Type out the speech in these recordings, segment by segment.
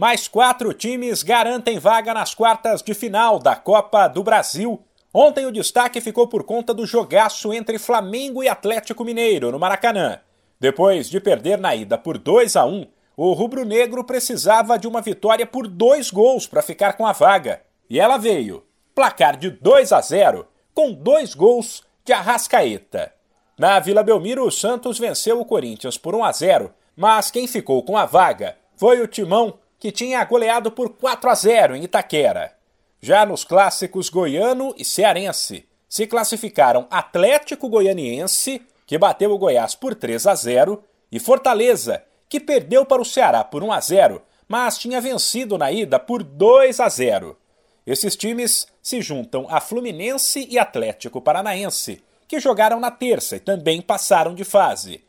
Mais quatro times garantem vaga nas quartas de final da Copa do Brasil. Ontem o destaque ficou por conta do jogaço entre Flamengo e Atlético Mineiro no Maracanã. Depois de perder na ida por 2 a 1, o rubro-negro precisava de uma vitória por dois gols para ficar com a vaga. E ela veio. Placar de 2 a 0, com dois gols de Arrascaeta. Na Vila Belmiro, o Santos venceu o Corinthians por 1 a 0, mas quem ficou com a vaga foi o Timão que tinha goleado por 4 a 0 em Itaquera. Já nos clássicos goiano e cearense, se classificaram Atlético Goianiense, que bateu o Goiás por 3 a 0, e Fortaleza, que perdeu para o Ceará por 1 a 0, mas tinha vencido na ida por 2 a 0. Esses times se juntam a Fluminense e Atlético Paranaense, que jogaram na terça e também passaram de fase.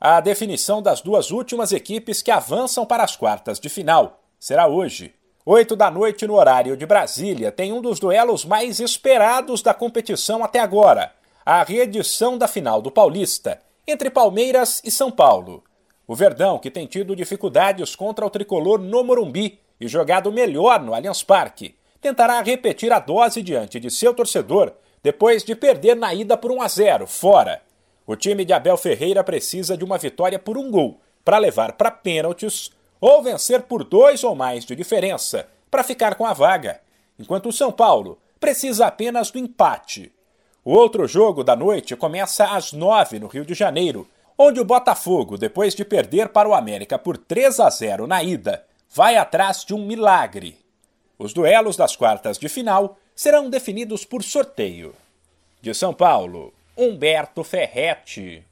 A definição das duas últimas equipes que avançam para as quartas de final será hoje. Oito da noite no horário de Brasília tem um dos duelos mais esperados da competição até agora, a reedição da final do Paulista, entre Palmeiras e São Paulo. O Verdão, que tem tido dificuldades contra o tricolor no Morumbi e jogado melhor no Allianz Parque, tentará repetir a dose diante de seu torcedor depois de perder na ida por 1 a 0, fora. O time de Abel Ferreira precisa de uma vitória por um gol para levar para pênaltis ou vencer por dois ou mais de diferença para ficar com a vaga, enquanto o São Paulo precisa apenas do empate. O outro jogo da noite começa às nove no Rio de Janeiro, onde o Botafogo, depois de perder para o América por 3 a 0 na ida, vai atrás de um milagre. Os duelos das quartas de final serão definidos por sorteio. De São Paulo, Humberto Ferretti.